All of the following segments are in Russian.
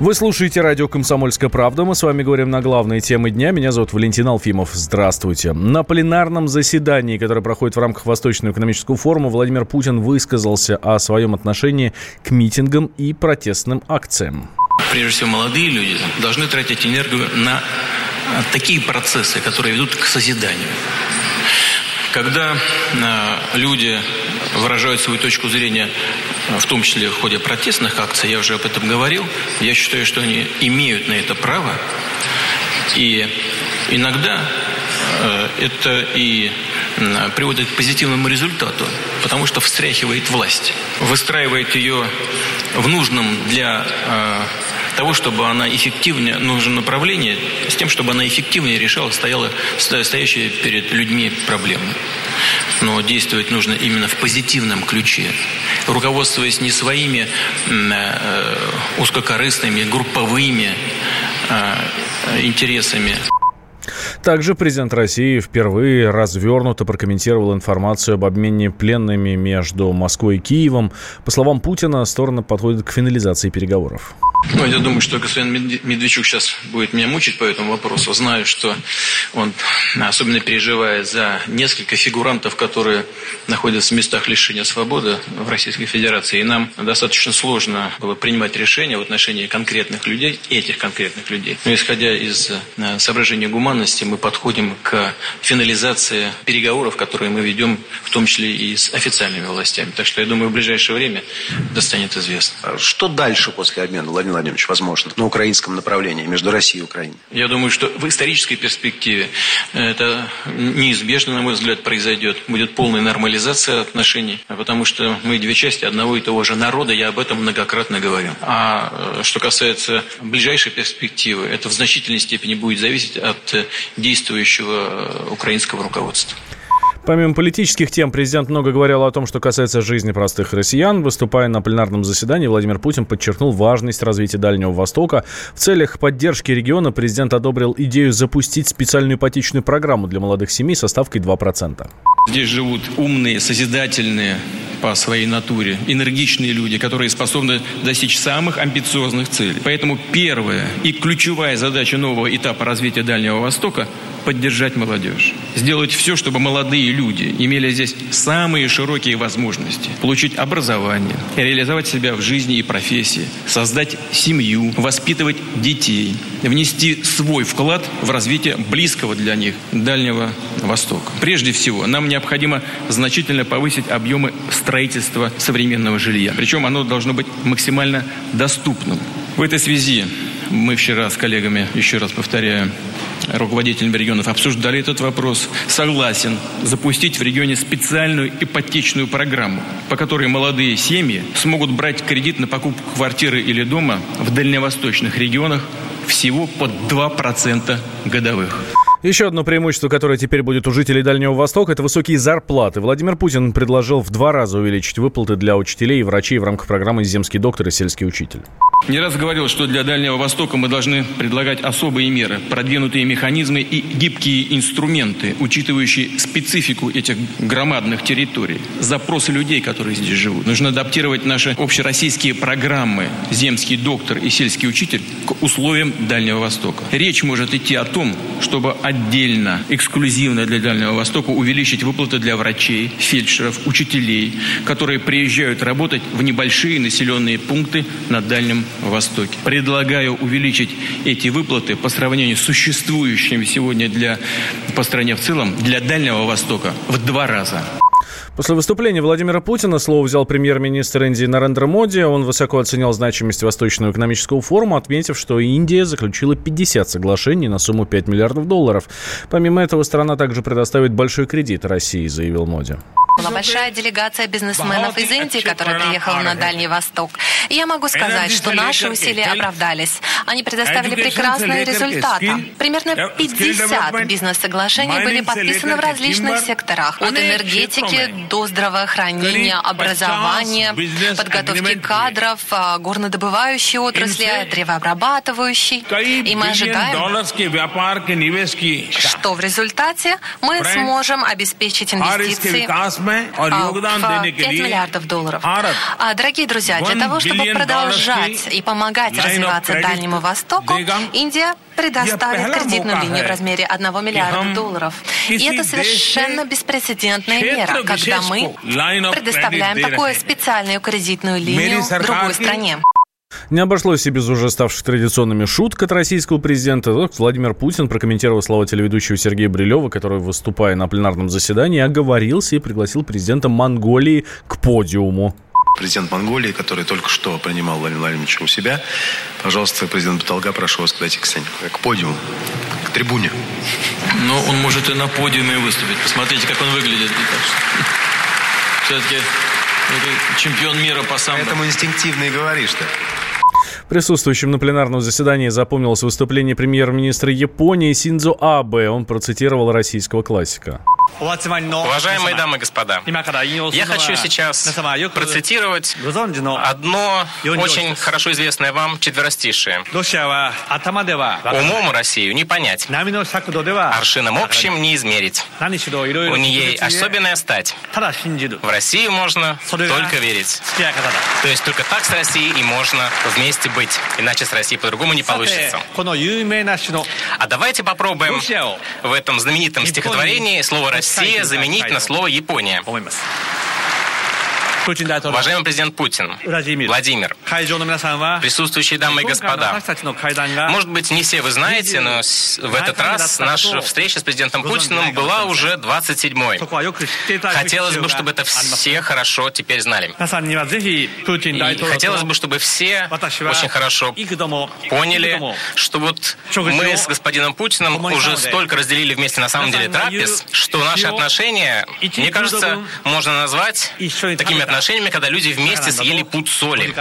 Вы слушаете радио «Комсомольская правда». Мы с вами говорим на главные темы дня. Меня зовут Валентин Алфимов. Здравствуйте. На пленарном заседании, которое проходит в рамках Восточного экономического форума, Владимир Путин высказался о своем отношении к митингам и протестным акциям. Прежде всего, молодые люди должны тратить энергию на такие процессы, которые ведут к созиданию. Когда э, люди выражают свою точку зрения, в том числе в ходе протестных акций, я уже об этом говорил, я считаю, что они имеют на это право. И иногда э, это и приводит к позитивному результату, потому что встряхивает власть, выстраивает ее в нужном для э, того, чтобы она эффективнее, нужно направление, с тем, чтобы она эффективнее решала стояла, стоящие перед людьми проблемы. Но действовать нужно именно в позитивном ключе, руководствуясь не своими э, узкокорыстными, групповыми э, интересами. Также президент России впервые развернуто прокомментировал информацию об обмене пленными между Москвой и Киевом. По словам Путина, стороны подходят к финализации переговоров. Ну, я думаю, что господин Медведчук сейчас будет меня мучить по этому вопросу. Знаю, что он особенно переживает за несколько фигурантов, которые находятся в местах лишения свободы в Российской Федерации. И нам достаточно сложно было принимать решения в отношении конкретных людей, этих конкретных людей. Но исходя из э, соображения гуманности, мы подходим к финализации переговоров, которые мы ведем, в том числе и с официальными властями. Так что я думаю, в ближайшее время это станет известно. А что дальше после обмена, Владимир Владимирович, возможно, на украинском направлении между Россией и Украиной? Я думаю, что в исторической перспективе это неизбежно, на мой взгляд, произойдет. Будет полная нормализация отношений, потому что мы две части одного и того же народа, я об этом многократно говорю. А э, что касается ближайшей перспективы, это в значительной степени будет зависеть от действующего украинского руководства. Помимо политических тем, президент много говорил о том, что касается жизни простых россиян. Выступая на пленарном заседании, Владимир Путин подчеркнул важность развития Дальнего Востока. В целях поддержки региона президент одобрил идею запустить специальную ипотечную программу для молодых семей со ставкой 2%. Здесь живут умные, созидательные по своей натуре, энергичные люди, которые способны достичь самых амбициозных целей. Поэтому первая и ключевая задача нового этапа развития Дальнего Востока поддержать молодежь. Сделать все, чтобы молодые люди имели здесь самые широкие возможности. Получить образование, реализовать себя в жизни и профессии, создать семью, воспитывать детей, внести свой вклад в развитие близкого для них Дальнего Востока. Прежде всего, нам необходимо значительно повысить объемы строительства современного жилья. Причем оно должно быть максимально доступным. В этой связи мы вчера с коллегами, еще раз повторяю, руководителями регионов обсуждали этот вопрос. Согласен запустить в регионе специальную ипотечную программу, по которой молодые семьи смогут брать кредит на покупку квартиры или дома в дальневосточных регионах всего под 2% годовых. Еще одно преимущество, которое теперь будет у жителей Дальнего Востока, это высокие зарплаты. Владимир Путин предложил в два раза увеличить выплаты для учителей и врачей в рамках программы «Земский доктор» и «Сельский учитель». Не раз говорил, что для Дальнего Востока мы должны предлагать особые меры, продвинутые механизмы и гибкие инструменты, учитывающие специфику этих громадных территорий, запросы людей, которые здесь живут. Нужно адаптировать наши общероссийские программы «Земский доктор» и «Сельский учитель» к условиям Дальнего Востока. Речь может идти о том, чтобы отдельно, эксклюзивно для Дальнего Востока увеличить выплаты для врачей, фельдшеров, учителей, которые приезжают работать в небольшие населенные пункты на Дальнем Востоке. Предлагаю увеличить эти выплаты по сравнению с существующими сегодня для, по стране в целом для Дальнего Востока в два раза. После выступления Владимира Путина слово взял премьер-министр Индии Нарендра Моди. Он высоко оценил значимость Восточного экономического форума, отметив, что Индия заключила 50 соглашений на сумму 5 миллиардов долларов. Помимо этого, страна также предоставит большой кредит России, заявил Моди. Была большая делегация бизнесменов из Индии, которая приехала на Дальний Восток. И я могу сказать, что наши усилия оправдались. Они предоставили прекрасные результаты. Примерно 50 бизнес-соглашений были подписаны в различных секторах. От энергетики до здравоохранения, образования, подготовки кадров, а, горнодобывающей отрасли, древообрабатывающей. И мы ожидаем, что в результате мы сможем обеспечить инвестиции миллиардов долларов. А, дорогие друзья, для того, чтобы продолжать и помогать развиваться Дальнему Востоку, Индия предоставит кредитную линию в размере 1 миллиарда долларов. И это совершенно беспрецедентная мера, когда мы предоставляем такую специальную кредитную линию другой стране. Не обошлось и без уже ставших традиционными шуток от российского президента. Владимир Путин прокомментировал слова телеведущего Сергея Брилева, который, выступая на пленарном заседании, оговорился и пригласил президента Монголии к подиуму. Президент Монголии, который только что принимал Владимира Владимировича у себя. Пожалуйста, президент Баталга, прошу вас подойти к сцене, к подиуму, к трибуне. Но он может и на подиуме выступить. Посмотрите, как он выглядит. Все-таки чемпион мира по самбо. Поэтому инстинктивно и говоришь-то. Присутствующим на пленарном заседании запомнилось выступление премьер-министра Японии Синдзо Абе. Он процитировал российского классика. Уважаемые дамы и господа, я хочу сейчас процитировать одно очень хорошо известное вам четверостишее. Умом Россию не понять, аршином общим не измерить. У нее особенная стать. В Россию можно только верить. То есть только так с Россией и можно вместе быть. Иначе с Россией по-другому не получится. А давайте попробуем в этом знаменитом стихотворении слово «Россия» Россия заменить на слово Япония. Уважаемый президент Путин, Владимир, присутствующие дамы и господа, может быть, не все вы знаете, но в этот раз наша встреча с президентом Путиным была уже 27-й. Хотелось бы, чтобы это все хорошо теперь знали. И хотелось бы, чтобы все очень хорошо поняли, что вот мы с господином Путиным уже столько разделили вместе на самом деле трапез, что наши отношения, мне кажется, можно назвать такими отношениями, когда люди вместе съели пуд соли.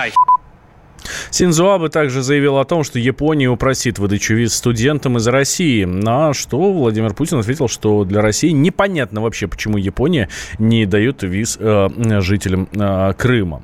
Синзо Абе также заявил о том, что Япония упросит выдачу виз студентам из России. На что Владимир Путин ответил, что для России непонятно вообще, почему Япония не дает виз э, жителям э, Крыма.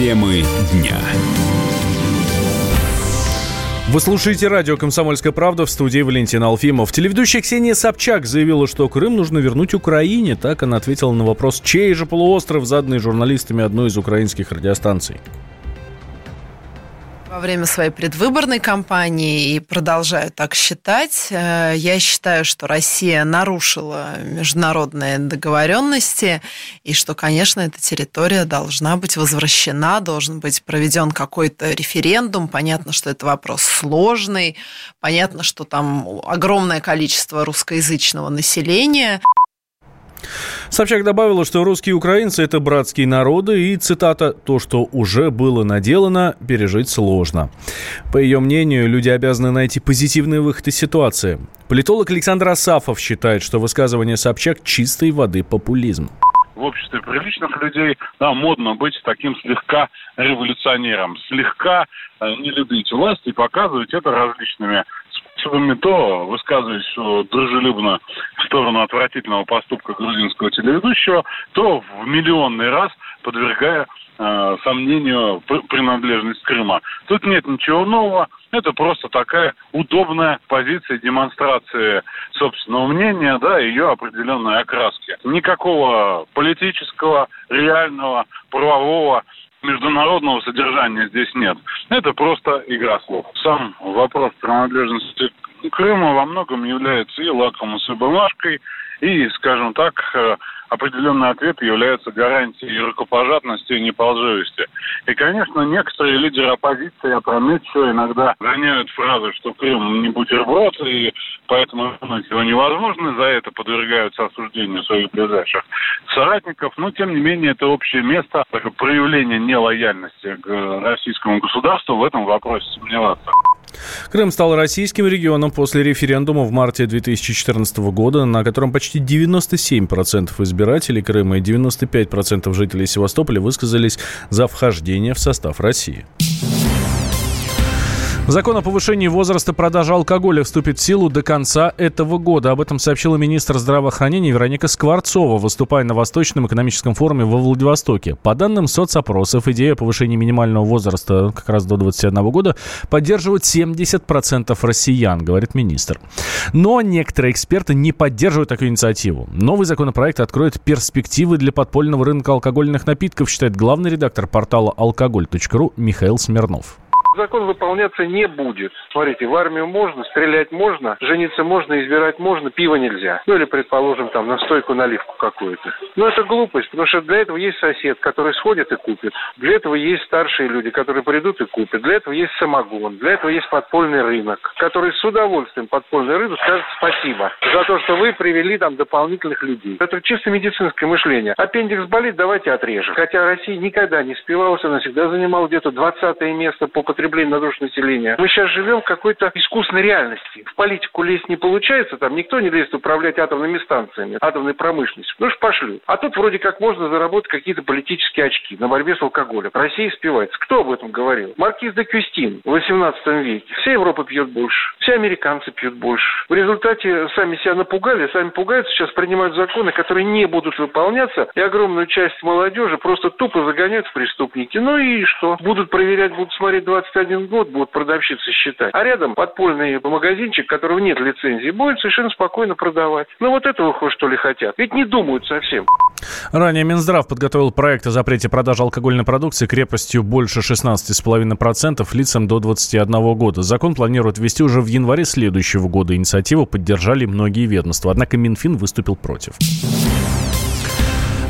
Темы дня. Вы слушаете радио «Комсомольская правда» в студии Валентина Алфимов. Телеведущая Ксения Собчак заявила, что Крым нужно вернуть Украине. Так она ответила на вопрос, чей же полуостров, заданный журналистами одной из украинских радиостанций во время своей предвыборной кампании и продолжаю так считать. Э, я считаю, что Россия нарушила международные договоренности и что, конечно, эта территория должна быть возвращена, должен быть проведен какой-то референдум. Понятно, что это вопрос сложный, понятно, что там огромное количество русскоязычного населения. Собчак добавила, что русские и украинцы – это братские народы, и, цитата, «то, что уже было наделано, пережить сложно». По ее мнению, люди обязаны найти позитивный выход из ситуации. Политолог Александр Асафов считает, что высказывание Собчак – чистой воды популизм в обществе приличных людей, да, модно быть таким слегка революционером, слегка э, не любить власть и показывать это различными способами то высказываясь дружелюбно сторону отвратительного поступка грузинского телеведущего, то в миллионный раз подвергая э, сомнению принадлежность Крыма. Тут нет ничего нового, это просто такая удобная позиция демонстрации собственного мнения, да, ее определенной окраски. Никакого политического, реального, правового международного содержания здесь нет. Это просто игра слов. Сам вопрос принадлежности Крыма во многом является и лакомой бумажкой, и, скажем так, э, определенный ответ является гарантией рукопожатности и неполживости. И, конечно, некоторые лидеры оппозиции опрометчиво иногда гоняют фразы, что Крым не бутерброд, и поэтому его невозможно, за это подвергаются осуждению своих ближайших соратников. Но, тем не менее, это общее место, такое проявление нелояльности к российскому государству в этом вопросе сомневаться. Крым стал российским регионом после референдума в марте 2014 года, на котором почти 97% избирателей Крыма и 95% жителей Севастополя высказались за вхождение в состав России. Закон о повышении возраста продажи алкоголя вступит в силу до конца этого года. Об этом сообщила министр здравоохранения Вероника Скворцова, выступая на Восточном экономическом форуме во Владивостоке. По данным соцопросов, идея повышения минимального возраста как раз до 21 года поддерживают 70% россиян, говорит министр. Но некоторые эксперты не поддерживают такую инициативу. Новый законопроект откроет перспективы для подпольного рынка алкогольных напитков, считает главный редактор портала алкоголь.ру Михаил Смирнов. Закон выполняться не будет. Смотрите, в армию можно, стрелять можно, жениться можно, избирать можно, пиво нельзя. Ну или, предположим, там, настойку, наливку какую-то. Но это глупость, потому что для этого есть сосед, который сходит и купит. Для этого есть старшие люди, которые придут и купят. Для этого есть самогон. Для этого есть подпольный рынок, который с удовольствием подпольный рынок скажет спасибо за то, что вы привели там дополнительных людей. Это чисто медицинское мышление. Аппендикс болит, давайте отрежем. Хотя Россия никогда не спивалась, она всегда занимала где-то 20 место по потреблению потребления на душу населения. Мы сейчас живем в какой-то искусственной реальности. В политику лезть не получается, там никто не лезет управлять атомными станциями, атомной промышленностью. Ну что пошлют. А тут вроде как можно заработать какие-то политические очки на борьбе с алкоголем. Россия спивается. Кто об этом говорил? Маркиз де Кюстин в 18 веке. Вся Европа пьет больше, все американцы пьют больше. В результате сами себя напугали, сами пугаются, сейчас принимают законы, которые не будут выполняться, и огромную часть молодежи просто тупо загоняют в преступники. Ну и что? Будут проверять, будут смотреть 20 21 год будут продавщицы считать. А рядом подпольный магазинчик, которого нет лицензии, будет совершенно спокойно продавать. Ну вот этого хоть что ли хотят. Ведь не думают совсем. Ранее Минздрав подготовил проект о запрете продажи алкогольной продукции крепостью больше 16,5% лицам до 21 года. Закон планируют ввести уже в январе следующего года. Инициативу поддержали многие ведомства. Однако Минфин выступил против.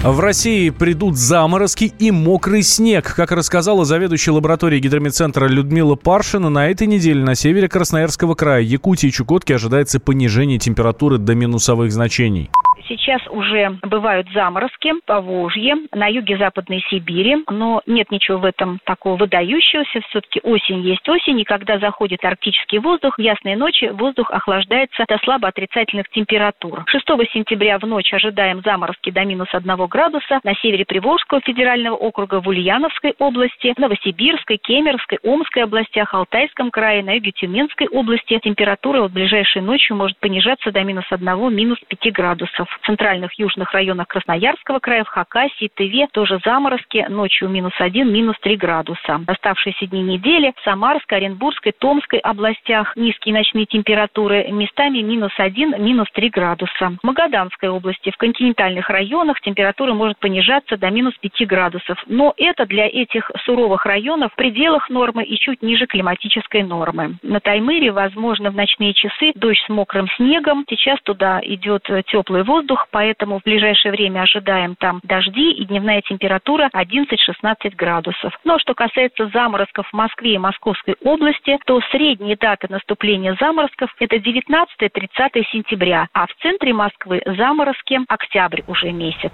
В России придут заморозки и мокрый снег. Как рассказала заведующая лабораторией гидромедцентра Людмила Паршина, на этой неделе на севере Красноярского края, Якутии и Чукотки ожидается понижение температуры до минусовых значений. Сейчас уже бывают заморозки по Волжье, на юге Западной Сибири, но нет ничего в этом такого выдающегося. Все-таки осень есть осень, и когда заходит арктический воздух, ясные ночи воздух охлаждается до слабо отрицательных температур. 6 сентября в ночь ожидаем заморозки до минус 1 градуса на севере Приволжского федерального округа в Ульяновской области, Новосибирской, Кемеровской, Омской областях, Алтайском крае, на юге Тюменской области. Температура в ближайшей ночью может понижаться до минус 1, минус 5 градусов в центральных южных районах Красноярского края, в Хакасии, Тыве тоже заморозки, ночью минус 1, минус 3 градуса. Оставшиеся дни недели в Самарской, Оренбургской, Томской областях низкие ночные температуры, местами минус 1, минус 3 градуса. В Магаданской области, в континентальных районах температура может понижаться до минус 5 градусов. Но это для этих суровых районов в пределах нормы и чуть ниже климатической нормы. На Таймыре возможно в ночные часы дождь с мокрым снегом. Сейчас туда идет теплый воздух воздух, поэтому в ближайшее время ожидаем там дожди и дневная температура 11-16 градусов. Но что касается заморозков в Москве и Московской области, то средние даты наступления заморозков это 19-30 сентября, а в центре Москвы заморозки октябрь уже месяц.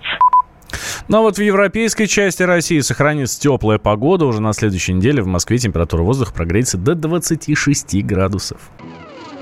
Ну а вот в европейской части России сохранится теплая погода. Уже на следующей неделе в Москве температура воздуха прогреется до 26 градусов.